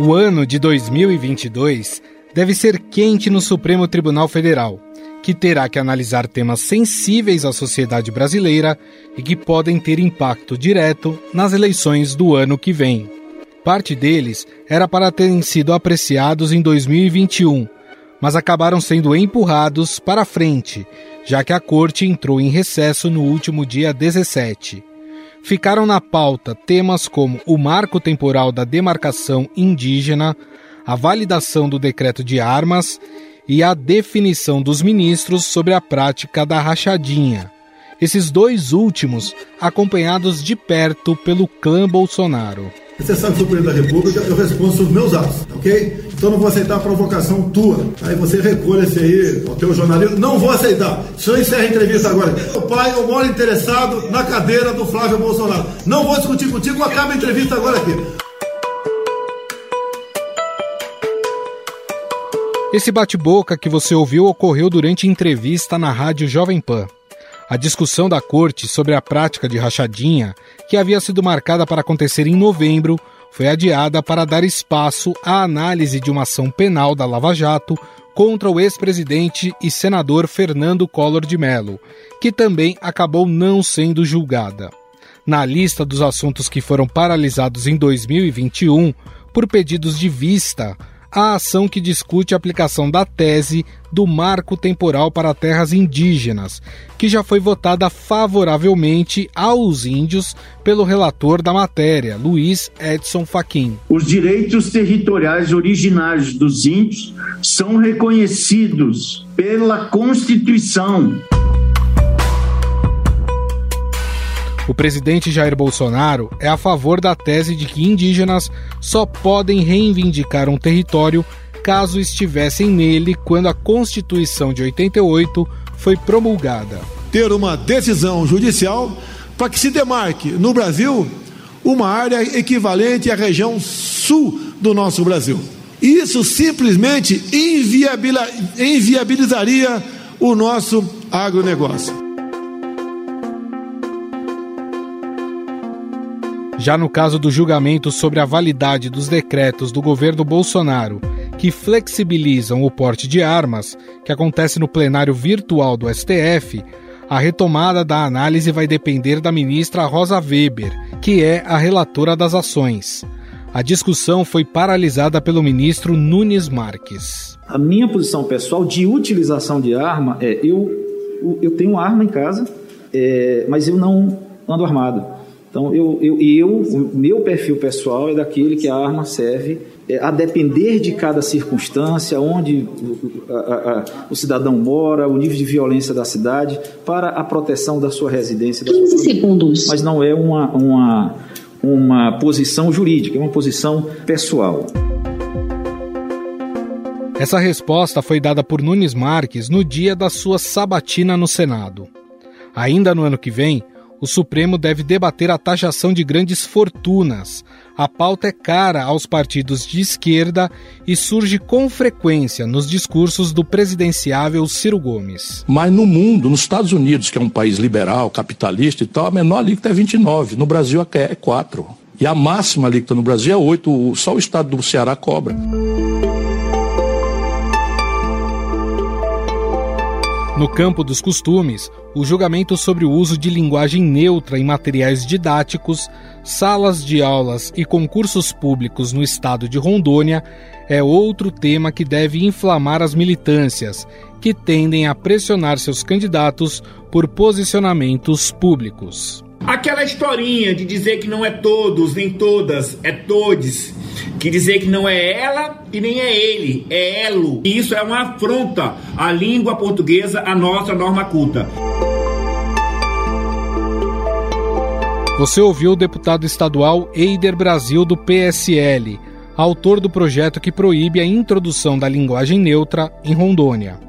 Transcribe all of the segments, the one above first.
O ano de 2022 deve ser quente no Supremo Tribunal Federal, que terá que analisar temas sensíveis à sociedade brasileira e que podem ter impacto direto nas eleições do ano que vem. Parte deles era para terem sido apreciados em 2021, mas acabaram sendo empurrados para frente, já que a corte entrou em recesso no último dia 17. Ficaram na pauta temas como o marco temporal da demarcação indígena, a validação do decreto de armas e a definição dos ministros sobre a prática da rachadinha. Esses dois últimos acompanhados de perto pelo clã Bolsonaro. Você sabe que sou presidente da República, eu respondo sobre meus atos, ok? Então não vou aceitar a provocação tua. Aí você recolhe esse aí, o teu jornalismo. Não vou aceitar. Senhor encerra a entrevista agora. O pai, eu moro interessado na cadeira do Flávio Bolsonaro. Não vou discutir contigo, acaba a entrevista agora aqui. Esse bate-boca que você ouviu ocorreu durante entrevista na rádio Jovem Pan. A discussão da corte sobre a prática de rachadinha, que havia sido marcada para acontecer em novembro, foi adiada para dar espaço à análise de uma ação penal da Lava Jato contra o ex-presidente e senador Fernando Collor de Mello, que também acabou não sendo julgada. Na lista dos assuntos que foram paralisados em 2021 por pedidos de vista, a ação que discute a aplicação da tese do marco temporal para terras indígenas, que já foi votada favoravelmente aos índios pelo relator da matéria, Luiz Edson Fachin. Os direitos territoriais originários dos índios são reconhecidos pela Constituição. O presidente Jair Bolsonaro é a favor da tese de que indígenas só podem reivindicar um território caso estivessem nele quando a Constituição de 88 foi promulgada. Ter uma decisão judicial para que se demarque no Brasil uma área equivalente à região sul do nosso Brasil. Isso simplesmente inviabilizaria o nosso agronegócio. Já no caso do julgamento sobre a validade dos decretos do governo Bolsonaro que flexibilizam o porte de armas, que acontece no plenário virtual do STF, a retomada da análise vai depender da ministra Rosa Weber, que é a relatora das ações. A discussão foi paralisada pelo ministro Nunes Marques. A minha posição pessoal de utilização de arma é: eu, eu tenho arma em casa, é, mas eu não ando armado. Então, eu, eu, eu, o meu perfil pessoal é daquele que a arma serve é, a depender de cada circunstância, onde o, a, a, o cidadão mora, o nível de violência da cidade, para a proteção da sua residência. 15 sua segundos. Mas não é uma, uma, uma posição jurídica, é uma posição pessoal. Essa resposta foi dada por Nunes Marques no dia da sua sabatina no Senado. Ainda no ano que vem, o Supremo deve debater a taxação de grandes fortunas. A pauta é cara aos partidos de esquerda e surge com frequência nos discursos do presidenciável Ciro Gomes. Mas no mundo, nos Estados Unidos, que é um país liberal, capitalista e tal, a menor alíquota é 29. No Brasil é 4. E a máxima alíquota no Brasil é 8. Só o estado do Ceará cobra. No campo dos costumes, o julgamento sobre o uso de linguagem neutra em materiais didáticos, salas de aulas e concursos públicos no estado de Rondônia é outro tema que deve inflamar as militâncias, que tendem a pressionar seus candidatos por posicionamentos públicos. Aquela historinha de dizer que não é todos, nem todas, é todes que dizer que não é ela e nem é ele, é elo. E isso é uma afronta à língua portuguesa, à nossa norma culta. Você ouviu o deputado estadual Eider Brasil do PSL, autor do projeto que proíbe a introdução da linguagem neutra em Rondônia.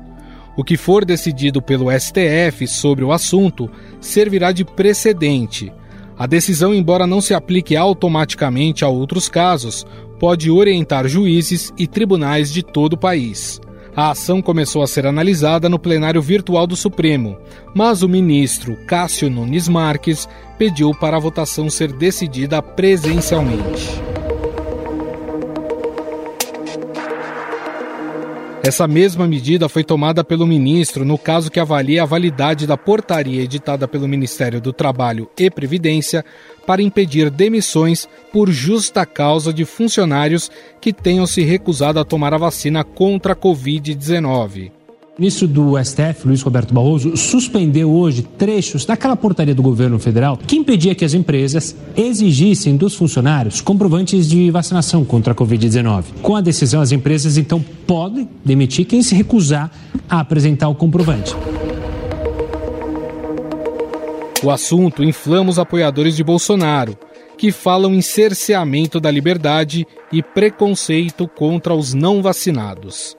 O que for decidido pelo STF sobre o assunto servirá de precedente. A decisão, embora não se aplique automaticamente a outros casos, pode orientar juízes e tribunais de todo o país. A ação começou a ser analisada no plenário virtual do Supremo, mas o ministro Cássio Nunes Marques pediu para a votação ser decidida presencialmente. Essa mesma medida foi tomada pelo ministro no caso que avalia a validade da portaria editada pelo Ministério do Trabalho e Previdência para impedir demissões por justa causa de funcionários que tenham se recusado a tomar a vacina contra a Covid-19. O ministro do STF, Luiz Roberto Barroso, suspendeu hoje trechos daquela portaria do governo federal que impedia que as empresas exigissem dos funcionários comprovantes de vacinação contra a Covid-19. Com a decisão, as empresas então podem demitir quem se recusar a apresentar o comprovante. O assunto inflama os apoiadores de Bolsonaro, que falam em cerceamento da liberdade e preconceito contra os não vacinados.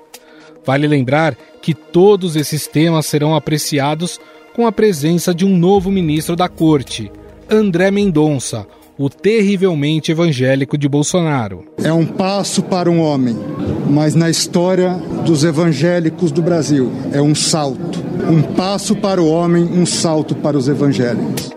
Vale lembrar que todos esses temas serão apreciados com a presença de um novo ministro da Corte, André Mendonça, o terrivelmente evangélico de Bolsonaro. É um passo para um homem, mas na história dos evangélicos do Brasil é um salto. Um passo para o homem, um salto para os evangélicos.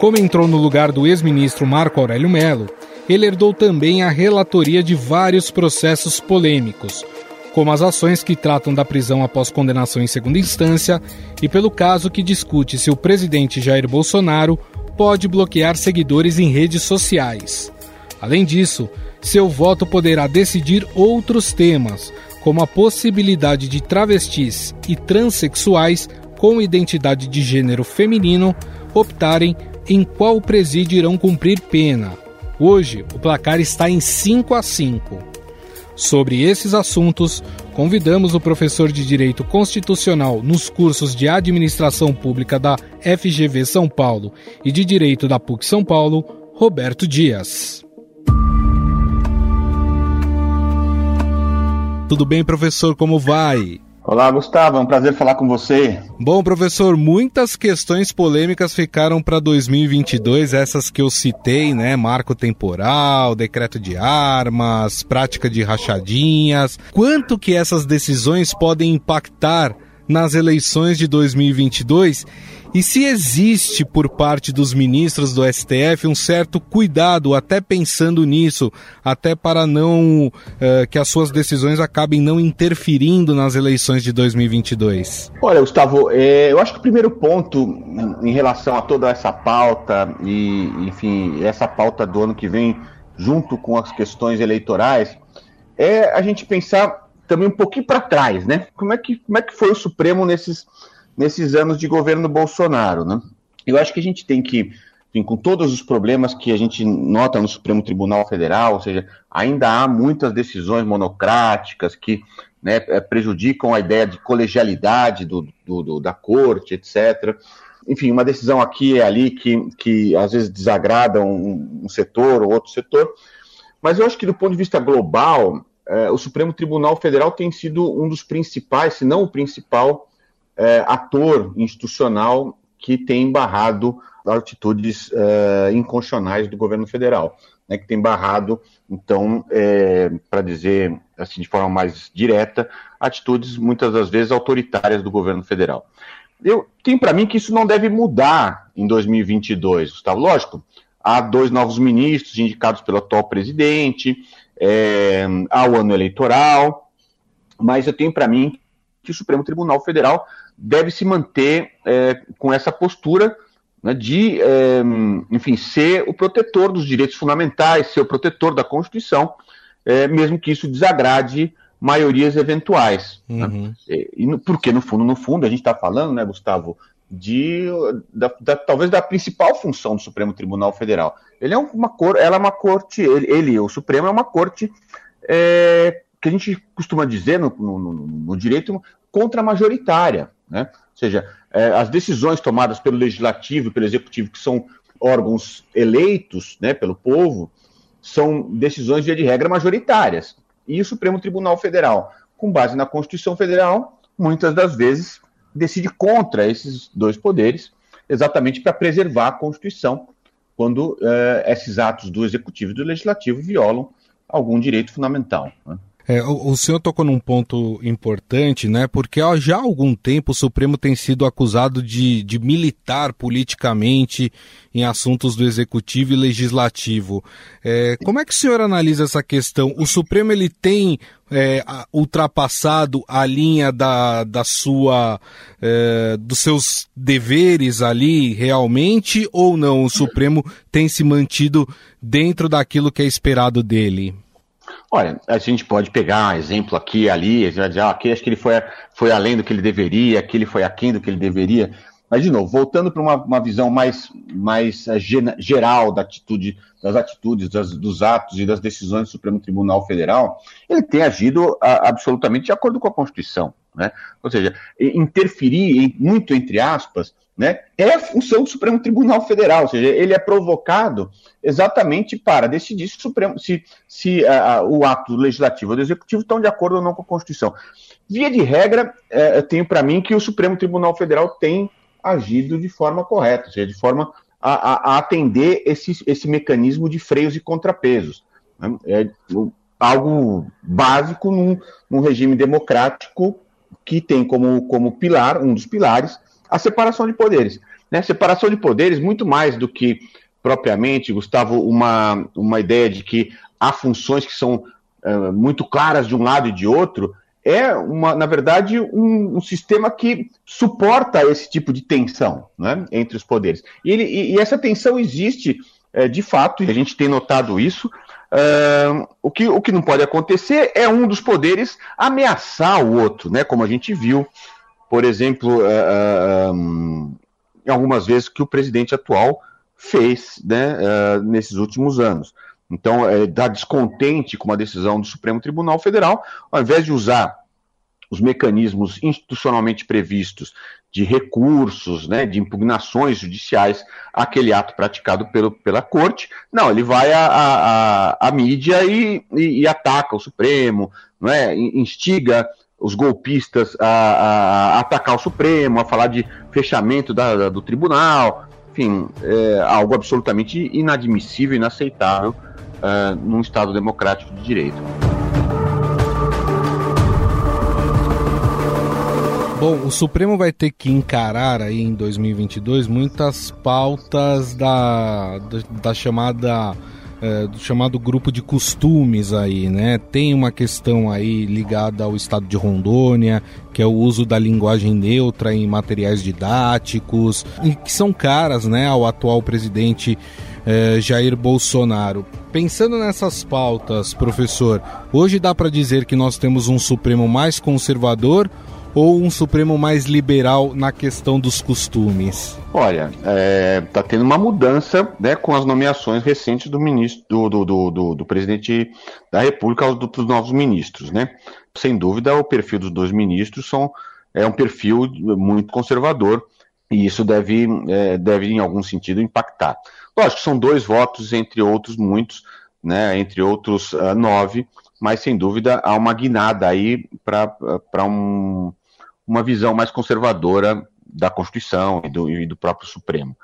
Como entrou no lugar do ex-ministro Marco Aurélio Melo, ele herdou também a relatoria de vários processos polêmicos, como as ações que tratam da prisão após condenação em segunda instância e pelo caso que discute se o presidente Jair Bolsonaro pode bloquear seguidores em redes sociais. Além disso, seu voto poderá decidir outros temas, como a possibilidade de travestis e transexuais com identidade de gênero feminino optarem em qual presídio irão cumprir pena Hoje, o placar está em 5 a 5. Sobre esses assuntos, convidamos o professor de Direito Constitucional nos cursos de Administração Pública da FGV São Paulo e de Direito da PUC São Paulo, Roberto Dias. Tudo bem, professor? Como vai? Olá, Gustavo, é um prazer falar com você. Bom, professor, muitas questões polêmicas ficaram para 2022, essas que eu citei, né? Marco temporal, decreto de armas, prática de rachadinhas. Quanto que essas decisões podem impactar nas eleições de 2022 e se existe por parte dos ministros do STF um certo cuidado, até pensando nisso, até para não uh, que as suas decisões acabem não interferindo nas eleições de 2022? Olha, Gustavo, é, eu acho que o primeiro ponto em relação a toda essa pauta e, enfim, essa pauta do ano que vem, junto com as questões eleitorais, é a gente pensar também um pouquinho para trás, né? Como é que como é que foi o Supremo nesses nesses anos de governo Bolsonaro. Né? Eu acho que a gente tem que, enfim, com todos os problemas que a gente nota no Supremo Tribunal Federal, ou seja, ainda há muitas decisões monocráticas que né, é, prejudicam a ideia de colegialidade do, do, do, da corte, etc. Enfim, uma decisão aqui e ali que, que às vezes desagrada um, um setor ou outro setor. Mas eu acho que do ponto de vista global, o Supremo Tribunal Federal tem sido um dos principais, se não o principal, é, ator institucional que tem barrado atitudes é, inconstitucionais do governo federal, né, que tem barrado, então, é, para dizer assim de forma mais direta, atitudes muitas das vezes autoritárias do governo federal. Eu tenho para mim que isso não deve mudar em 2022, Gustavo. Lógico, há dois novos ministros indicados pelo atual presidente, é, há o ano eleitoral, mas eu tenho para mim que o Supremo Tribunal Federal deve se manter é, com essa postura né, de, é, enfim, ser o protetor dos direitos fundamentais, ser o protetor da Constituição, é, mesmo que isso desagrade maiorias eventuais. Né? Uhum. Né? E, porque, no fundo, no fundo, a gente está falando, né, Gustavo, de, da, da, talvez da principal função do Supremo Tribunal Federal. Ele é uma cor, ela é uma corte, ele, ele o Supremo é uma corte é, que a gente costuma dizer no, no, no, direito contra-majoritária. Né? Ou seja, é, as decisões tomadas pelo legislativo e pelo executivo, que são órgãos eleitos né, pelo povo, são decisões, via de regra, majoritárias. E o Supremo Tribunal Federal, com base na Constituição Federal, muitas das vezes decide contra esses dois poderes, exatamente para preservar a Constituição, quando é, esses atos do Executivo e do Legislativo violam algum direito fundamental. Né? É, o, o, senhor tocou num ponto importante, né? Porque ó, já há algum tempo o Supremo tem sido acusado de, de militar politicamente em assuntos do executivo e legislativo. É, como é que o senhor analisa essa questão? O Supremo ele tem é, ultrapassado a linha da, da sua é, dos seus deveres ali realmente ou não? O Supremo tem se mantido dentro daquilo que é esperado dele? Olha, a gente pode pegar exemplo aqui e ali, dizer, ah, aqui acho que ele foi, foi além do que ele deveria, aqui ele foi aquém do que ele deveria. Mas, de novo, voltando para uma, uma visão mais, mais uh, geral da atitude, das atitudes, das, dos atos e das decisões do Supremo Tribunal Federal, ele tem agido uh, absolutamente de acordo com a Constituição. Né? Ou seja, interferir, muito entre aspas, né, é a função do Supremo Tribunal Federal, ou seja, ele é provocado exatamente para decidir se o, Supremo, se, se o ato legislativo ou do executivo estão de acordo ou não com a Constituição. Via de regra, uh, eu tenho para mim que o Supremo Tribunal Federal tem agido de forma correta, ou seja, de forma a, a, a atender esse, esse mecanismo de freios e contrapesos. Né? É algo básico num, num regime democrático que tem como, como pilar, um dos pilares, a separação de poderes. Né? Separação de poderes, muito mais do que propriamente, Gustavo, uma, uma ideia de que há funções que são uh, muito claras de um lado e de outro, é, uma, na verdade, um, um, sistema que suporta esse tipo de tensão né, entre os poderes. E, ele, e, e essa tensão existe uh, de fato, e a gente tem notado isso. Uh, o, que, o que não pode acontecer é um dos poderes ameaçar o outro, né, como a gente viu por exemplo, uh, um, algumas vezes que o presidente atual fez né, uh, nesses últimos anos. Então, é, dá descontente com a decisão do Supremo Tribunal Federal, ao invés de usar os mecanismos institucionalmente previstos de recursos, né, de impugnações judiciais àquele ato praticado pelo, pela corte, não, ele vai à, à, mídia e, e, e, ataca o Supremo, não é? instiga os golpistas a, a, atacar o Supremo, a falar de fechamento da, do tribunal, enfim, é algo absolutamente inadmissível, inaceitável uh, num Estado democrático de direito. Bom, o Supremo vai ter que encarar aí em 2022 muitas pautas da, da chamada é, do chamado grupo de costumes aí, né? Tem uma questão aí ligada ao estado de Rondônia, que é o uso da linguagem neutra em materiais didáticos, e que são caras, né, ao atual presidente é, Jair Bolsonaro. Pensando nessas pautas, professor, hoje dá para dizer que nós temos um Supremo mais conservador ou um Supremo mais liberal na questão dos costumes? Olha, é, tá tendo uma mudança né, com as nomeações recentes do ministro, do, do, do, do, presidente da República dos novos ministros, né? Sem dúvida, o perfil dos dois ministros são, é um perfil muito conservador e isso deve, é, deve em algum sentido, impactar. Lógico, são dois votos, entre outros muitos, né, entre outros uh, nove, mas sem dúvida há uma guinada aí para um, uma visão mais conservadora da Constituição e do, e do próprio Supremo.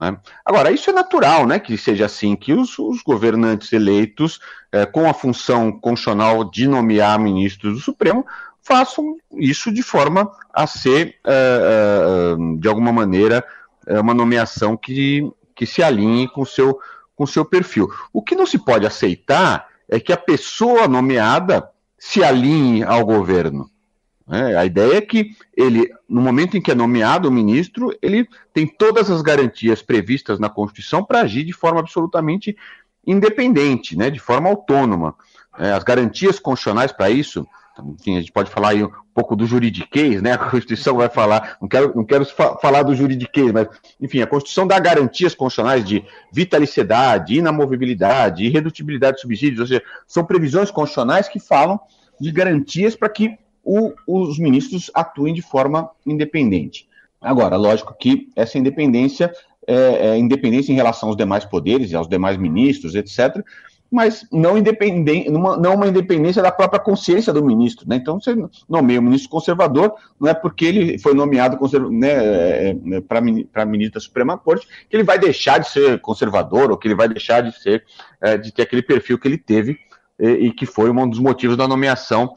Né? Agora, isso é natural, né, que seja assim, que os, os governantes eleitos, é, com a função constitucional de nomear ministros do Supremo, façam isso de forma a ser, é, é, de alguma maneira, uma nomeação que, que se alinhe com o seu, com seu perfil. O que não se pode aceitar é que a pessoa nomeada se alinhe ao governo. É, a ideia é que ele, no momento em que é nomeado o ministro, ele tem todas as garantias previstas na Constituição para agir de forma absolutamente independente, né, de forma autônoma. É, as garantias constitucionais para isso, enfim, a gente pode falar aí um pouco do juridiquês, né? A Constituição vai falar, não quero, não quero falar do juridiquês, mas, enfim, a Constituição dá garantias constitucionais de vitaliciedade, inamovibilidade, irredutibilidade de subsídios, ou seja, são previsões constitucionais que falam de garantias para que o, os ministros atuem de forma independente. Agora, lógico que essa independência é, é independência em relação aos demais poderes e aos demais ministros, etc., mas não, independente, não uma independência da própria consciência do ministro. Né? Então, você nomeia o ministro conservador, não é porque ele foi nomeado né, é, é, para ministro da Suprema Corte que ele vai deixar de ser conservador ou que ele vai deixar de ser, é, de ter aquele perfil que ele teve e, e que foi um dos motivos da nomeação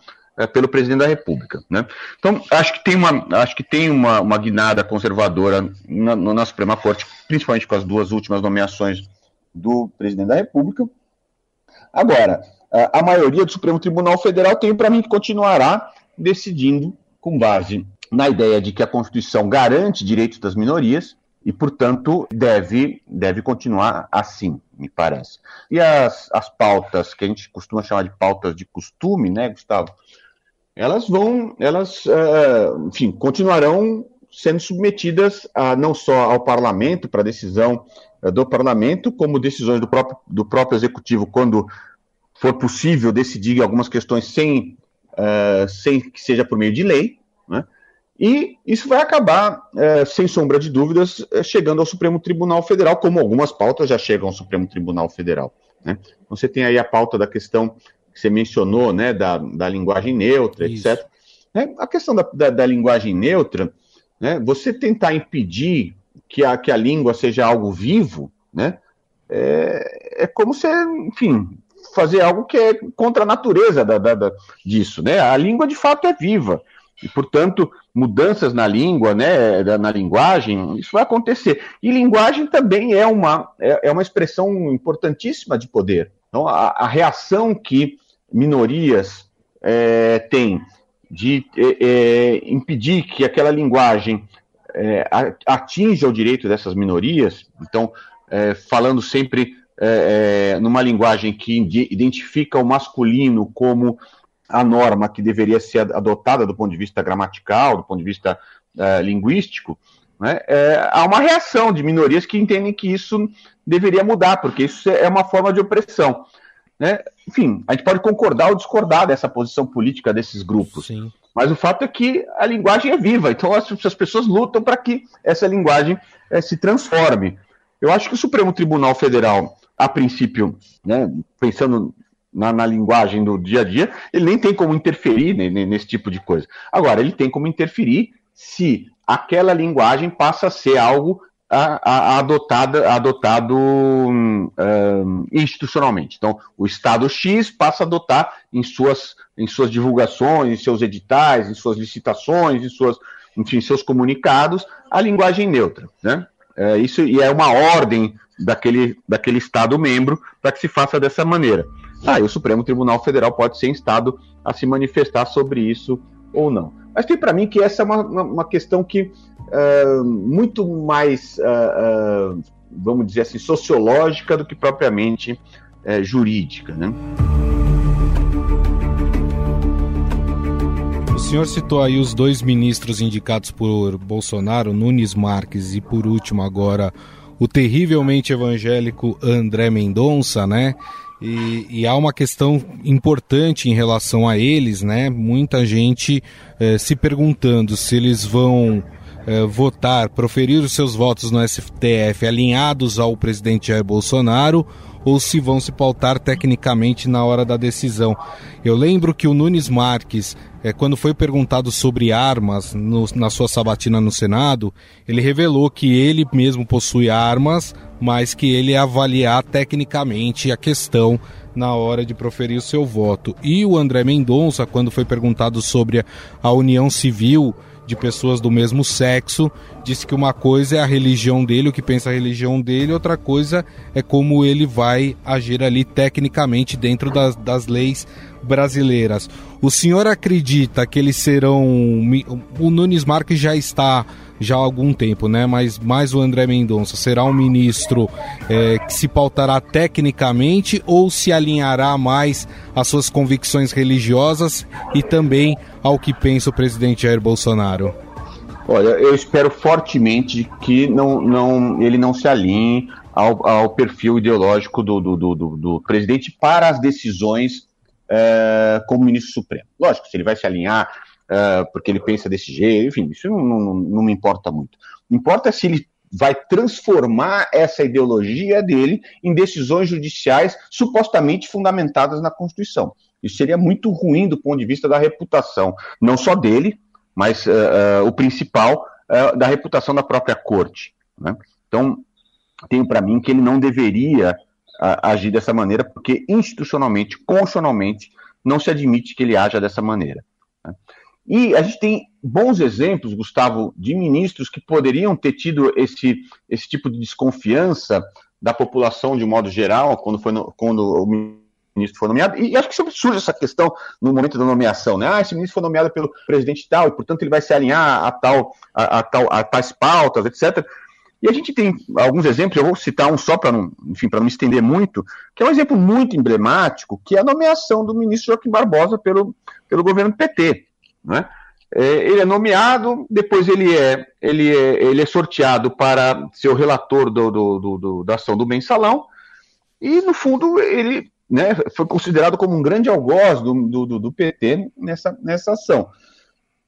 pelo presidente da República. Né? Então, acho que tem uma, acho que tem uma, uma guinada conservadora na, na Suprema Corte, principalmente com as duas últimas nomeações do presidente da República. Agora, a maioria do Supremo Tribunal Federal tem para mim que continuará decidindo com base na ideia de que a Constituição garante direitos das minorias e, portanto, deve, deve continuar assim, me parece. E as, as pautas que a gente costuma chamar de pautas de costume, né, Gustavo? Elas vão, elas, uh, enfim, continuarão sendo submetidas a, não só ao parlamento, para decisão uh, do parlamento, como decisões do próprio, do próprio executivo, quando for possível decidir algumas questões sem, uh, sem que seja por meio de lei, né? E isso vai acabar, sem sombra de dúvidas, chegando ao Supremo Tribunal Federal, como algumas pautas já chegam ao Supremo Tribunal Federal. Né? Então, você tem aí a pauta da questão que você mencionou, né, da, da linguagem neutra, isso. etc. É, a questão da, da, da, linguagem neutra, né, você tentar impedir que a, que a língua seja algo vivo, né, é, é como se, enfim, fazer algo que é contra a natureza da, da, da, disso. Né? A língua, de fato, é viva. E, portanto, mudanças na língua, né, na linguagem, isso vai acontecer. E linguagem também é uma, é, é uma expressão importantíssima de poder. Então, a, a reação que minorias é, têm de é, é impedir que aquela linguagem é, atinja o direito dessas minorias, então, é, falando sempre numa linguagem que identifica o masculino como a norma que deveria ser adotada do ponto de vista gramatical, do ponto de vista linguístico, né, é, há uma reação de minorias que entendem que isso deveria mudar, porque isso é uma forma de opressão. Né? Enfim, a gente pode concordar ou discordar dessa posição política desses grupos. Sim. Mas o fato é que a linguagem é viva, então as, as pessoas lutam para que essa linguagem é, se transforme. Eu acho que o Supremo Tribunal Federal, a princípio, né, pensando na, na, linguagem do dia a dia, ele nem tem como interferir nesse tipo de coisa. Agora, ele tem como interferir se aquela linguagem passa a ser algo a, a, adotada, adotado um, institucionalmente. Então, o Estado X passa a adotar em suas, em suas divulgações, em seus editais, em suas licitações, em suas, enfim, seus comunicados, a linguagem neutra. Né? É, isso e é uma ordem daquele, daquele Estado membro para que se faça dessa maneira. Aí ah, o Supremo Tribunal Federal pode ser instado a se manifestar sobre isso ou não. Mas tem para mim que essa é uma, uma questão que muito mais, uh, uh, vamos dizer assim, sociológica do que propriamente jurídica, né? O senhor citou aí os dois ministros indicados por Bolsonaro, Nunes Marques e por último agora o terrivelmente evangélico André Mendonça, né? E, e, há uma questão importante em relação a eles, né? Muita gente eh, se perguntando se eles vão eh, votar, proferir os seus votos no STF alinhados ao presidente Jair Bolsonaro ou se vão se pautar tecnicamente na hora da decisão. Eu lembro que o Nunes Marques, é, quando foi perguntado sobre armas no, na sua sabatina no Senado, ele revelou que ele mesmo possui armas, mas que ele ia avaliar tecnicamente a questão na hora de proferir o seu voto. E o André Mendonça, quando foi perguntado sobre a união civil, de pessoas do mesmo sexo, disse que uma coisa é a religião dele, o que pensa a religião dele, outra coisa é como ele vai agir ali tecnicamente dentro das, das leis brasileiras. O senhor acredita que eles serão. O Nunes Marques já está já há algum tempo, né? Mas mais o André Mendonça será um ministro é, que se pautará tecnicamente ou se alinhará mais às suas convicções religiosas e também ao que pensa o presidente Jair Bolsonaro? Olha, eu espero fortemente que não, não, ele não se alinhe ao, ao perfil ideológico do, do, do, do, presidente para as decisões é, como ministro supremo. Lógico, se ele vai se alinhar uh, porque ele pensa desse jeito, enfim, isso não, não, não me importa muito. Importa se ele vai transformar essa ideologia dele em decisões judiciais supostamente fundamentadas na Constituição. Isso seria muito ruim do ponto de vista da reputação, não só dele, mas uh, uh, o principal, uh, da reputação da própria corte. Né? Então, tenho para mim que ele não deveria agir dessa maneira, porque institucionalmente, constitucionalmente, não se admite que ele haja dessa maneira. Né? E a gente tem bons exemplos, Gustavo, de ministros que poderiam ter tido esse, esse tipo de desconfiança da população de modo geral, quando, foi no, quando o ministro foi nomeado, e acho que sempre surge essa questão no momento da nomeação, né? Ah, esse ministro foi nomeado pelo presidente tal, e portanto ele vai se alinhar a tal, a, a tal, a tais pautas, etc. E a gente tem alguns exemplos, eu vou citar um só para não, enfim, para não me estender muito, que é um exemplo muito emblemático, que é a nomeação do ministro Joaquim Barbosa pelo, pelo governo PT, né? É, ele é nomeado, depois ele é, ele é, ele é sorteado para ser o relator do, do, do, do da ação do mensalão, e no fundo ele né, foi considerado como um grande algoz do, do, do PT nessa, nessa ação.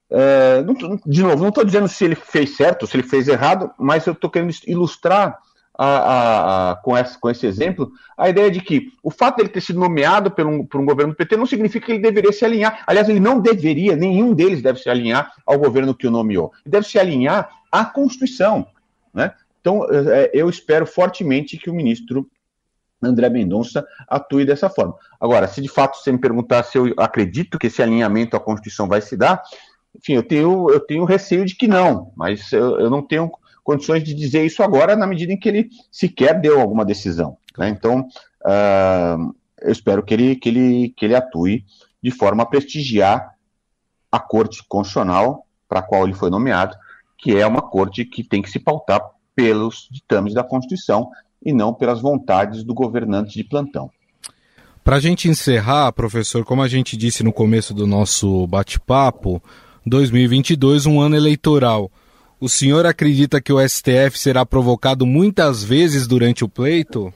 É, não, de novo, não estou dizendo se ele fez certo, se ele fez errado, mas eu estou querendo ilustrar a, a, com, esse, com, esse, exemplo a ideia de que o fato dele ter sido nomeado por um, por um governo do PT não significa que ele deveria se alinhar. Aliás, ele não deveria, nenhum deles deve se alinhar ao governo que o nomeou. Ele deve se alinhar à Constituição. Né? Então, é, eu espero fortemente que o ministro André Mendonça atue dessa forma. Agora, se de fato você me perguntar se eu acredito que esse alinhamento à Constituição vai se dar, enfim, eu tenho, eu tenho receio de que não, mas eu, eu não tenho condições de dizer isso agora, na medida em que ele sequer deu alguma decisão. Né? Então, uh, eu espero que ele, que, ele, que ele atue de forma a prestigiar a Corte Constitucional para a qual ele foi nomeado, que é uma corte que tem que se pautar pelos ditames da Constituição e não pelas vontades do governante de plantão. Para a gente encerrar, professor, como a gente disse no começo do nosso bate-papo, 2022, um ano eleitoral. O senhor acredita que o STF será provocado muitas vezes durante o pleito?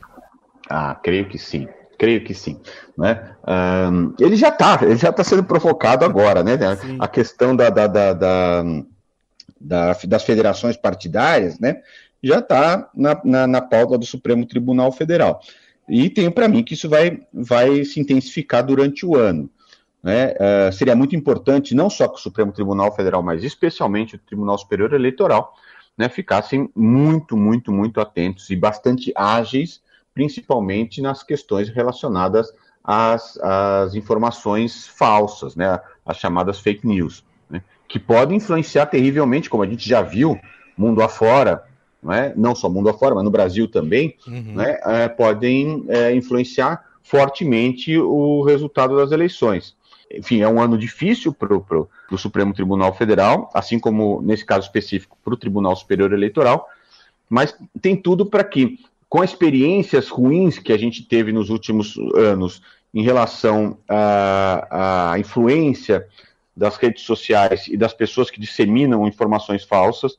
Ah, creio que sim. Creio que sim. Né? Um, ele já está, ele já está sendo provocado agora, né? Sim. A questão da, da, da, da, das federações partidárias, né? já está na, na, na pauta do Supremo Tribunal Federal. E tenho para mim que isso vai, vai se intensificar durante o ano. Né? Uh, seria muito importante, não só que o Supremo Tribunal Federal, mas especialmente o Tribunal Superior Eleitoral, né, ficassem muito, muito, muito atentos e bastante ágeis, principalmente nas questões relacionadas às, às informações falsas, né, as chamadas fake news, né, que podem influenciar terrivelmente, como a gente já viu, mundo afora, não, é? não só mundo afora, mas no Brasil também, uhum. né, é, podem é, influenciar fortemente o resultado das eleições. Enfim, é um ano difícil para o Supremo Tribunal Federal, assim como, nesse caso específico, para o Tribunal Superior Eleitoral, mas tem tudo para que, com experiências ruins que a gente teve nos últimos anos em relação à, à influência das redes sociais e das pessoas que disseminam informações falsas,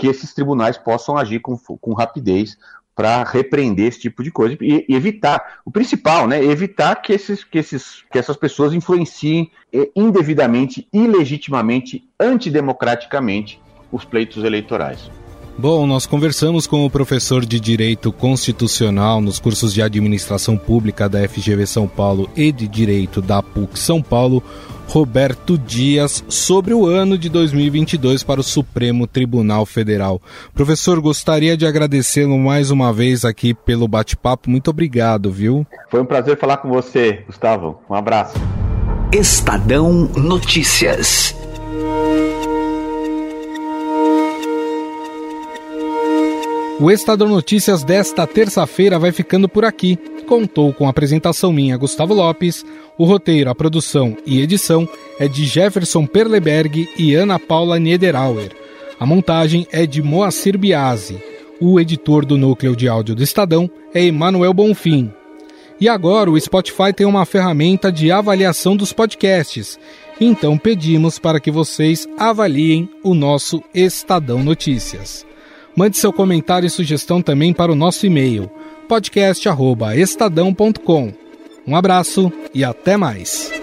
que esses tribunais possam agir com, com rapidez para repreender esse tipo de coisa e, e, evitar, o principal, né, evitar que, esses, que, esses, que essas pessoas influenciem eh, indevidamente, ilegitimamente, antidemocraticamente os pleitos eleitorais. Bom, nós conversamos com o professor de Direito Constitucional nos cursos de Administração Pública da FGV São Paulo e de Direito da PUC São Paulo, Roberto Dias, sobre o ano de 2022 para o Supremo Tribunal Federal. Professor, gostaria de agradecê-lo mais uma vez aqui pelo bate-papo. Muito obrigado, viu? Foi um prazer falar com você, Gustavo. Um abraço. Estadão Notícias. O Estadão Notícias desta terça-feira vai ficando por aqui. Contou com a apresentação minha, Gustavo Lopes. O roteiro, a produção e edição é de Jefferson Perleberg e Ana Paula Niederauer. A montagem é de Moacir Biasi. O editor do núcleo de áudio do Estadão é Emanuel Bonfim. E agora o Spotify tem uma ferramenta de avaliação dos podcasts. Então pedimos para que vocês avaliem o nosso Estadão Notícias. Mande seu comentário e sugestão também para o nosso e-mail podcast@estadão.com. Um abraço e até mais.